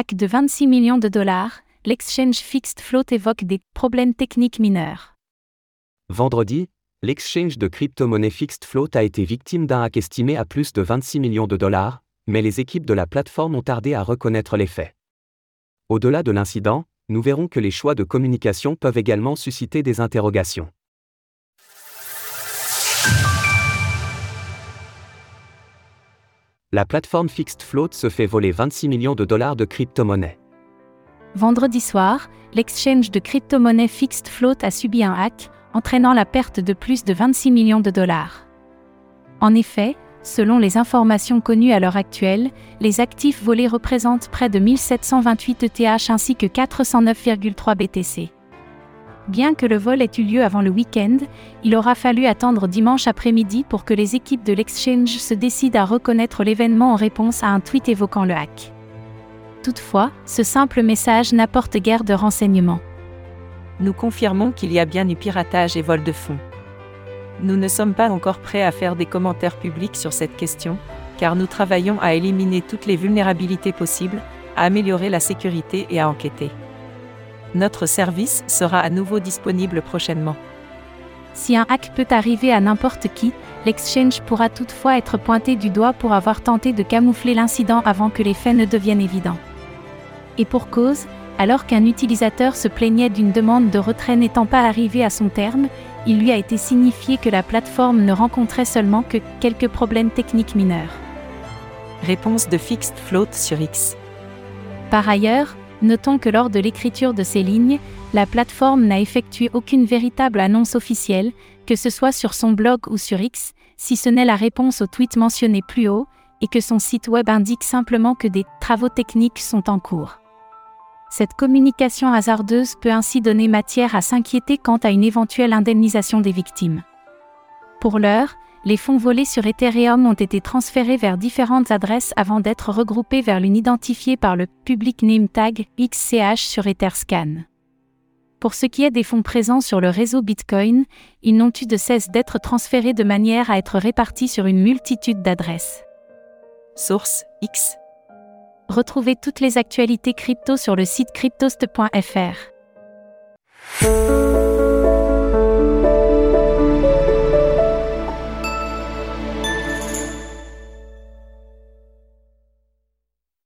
Hack de 26 millions de dollars, l'exchange Fixed Float évoque des problèmes techniques mineurs. Vendredi, l'exchange de crypto-monnaie Fixed Float a été victime d'un hack estimé à plus de 26 millions de dollars, mais les équipes de la plateforme ont tardé à reconnaître les faits. Au-delà de l'incident, nous verrons que les choix de communication peuvent également susciter des interrogations. La plateforme Fixed Float se fait voler 26 millions de dollars de crypto-monnaies. Vendredi soir, l'exchange de crypto-monnaie Fixed Float a subi un hack, entraînant la perte de plus de 26 millions de dollars. En effet, selon les informations connues à l'heure actuelle, les actifs volés représentent près de 1728 ETH ainsi que 409,3 BTC. Bien que le vol ait eu lieu avant le week-end, il aura fallu attendre dimanche après-midi pour que les équipes de l'exchange se décident à reconnaître l'événement en réponse à un tweet évoquant le hack. Toutefois, ce simple message n'apporte guère de renseignements. Nous confirmons qu'il y a bien eu piratage et vol de fonds. Nous ne sommes pas encore prêts à faire des commentaires publics sur cette question, car nous travaillons à éliminer toutes les vulnérabilités possibles, à améliorer la sécurité et à enquêter. Notre service sera à nouveau disponible prochainement. Si un hack peut arriver à n'importe qui, l'exchange pourra toutefois être pointé du doigt pour avoir tenté de camoufler l'incident avant que les faits ne deviennent évidents. Et pour cause, alors qu'un utilisateur se plaignait d'une demande de retrait n'étant pas arrivée à son terme, il lui a été signifié que la plateforme ne rencontrait seulement que quelques problèmes techniques mineurs. Réponse de Fixed Float sur X. Par ailleurs, Notons que lors de l'écriture de ces lignes, la plateforme n'a effectué aucune véritable annonce officielle, que ce soit sur son blog ou sur X, si ce n'est la réponse au tweet mentionné plus haut, et que son site web indique simplement que des travaux techniques sont en cours. Cette communication hasardeuse peut ainsi donner matière à s'inquiéter quant à une éventuelle indemnisation des victimes. Pour l'heure, les fonds volés sur Ethereum ont été transférés vers différentes adresses avant d'être regroupés vers l'une identifiée par le public name tag XCH sur Etherscan. Pour ce qui est des fonds présents sur le réseau Bitcoin, ils n'ont eu de cesse d'être transférés de manière à être répartis sur une multitude d'adresses. Source X. Retrouvez toutes les actualités crypto sur le site cryptost.fr.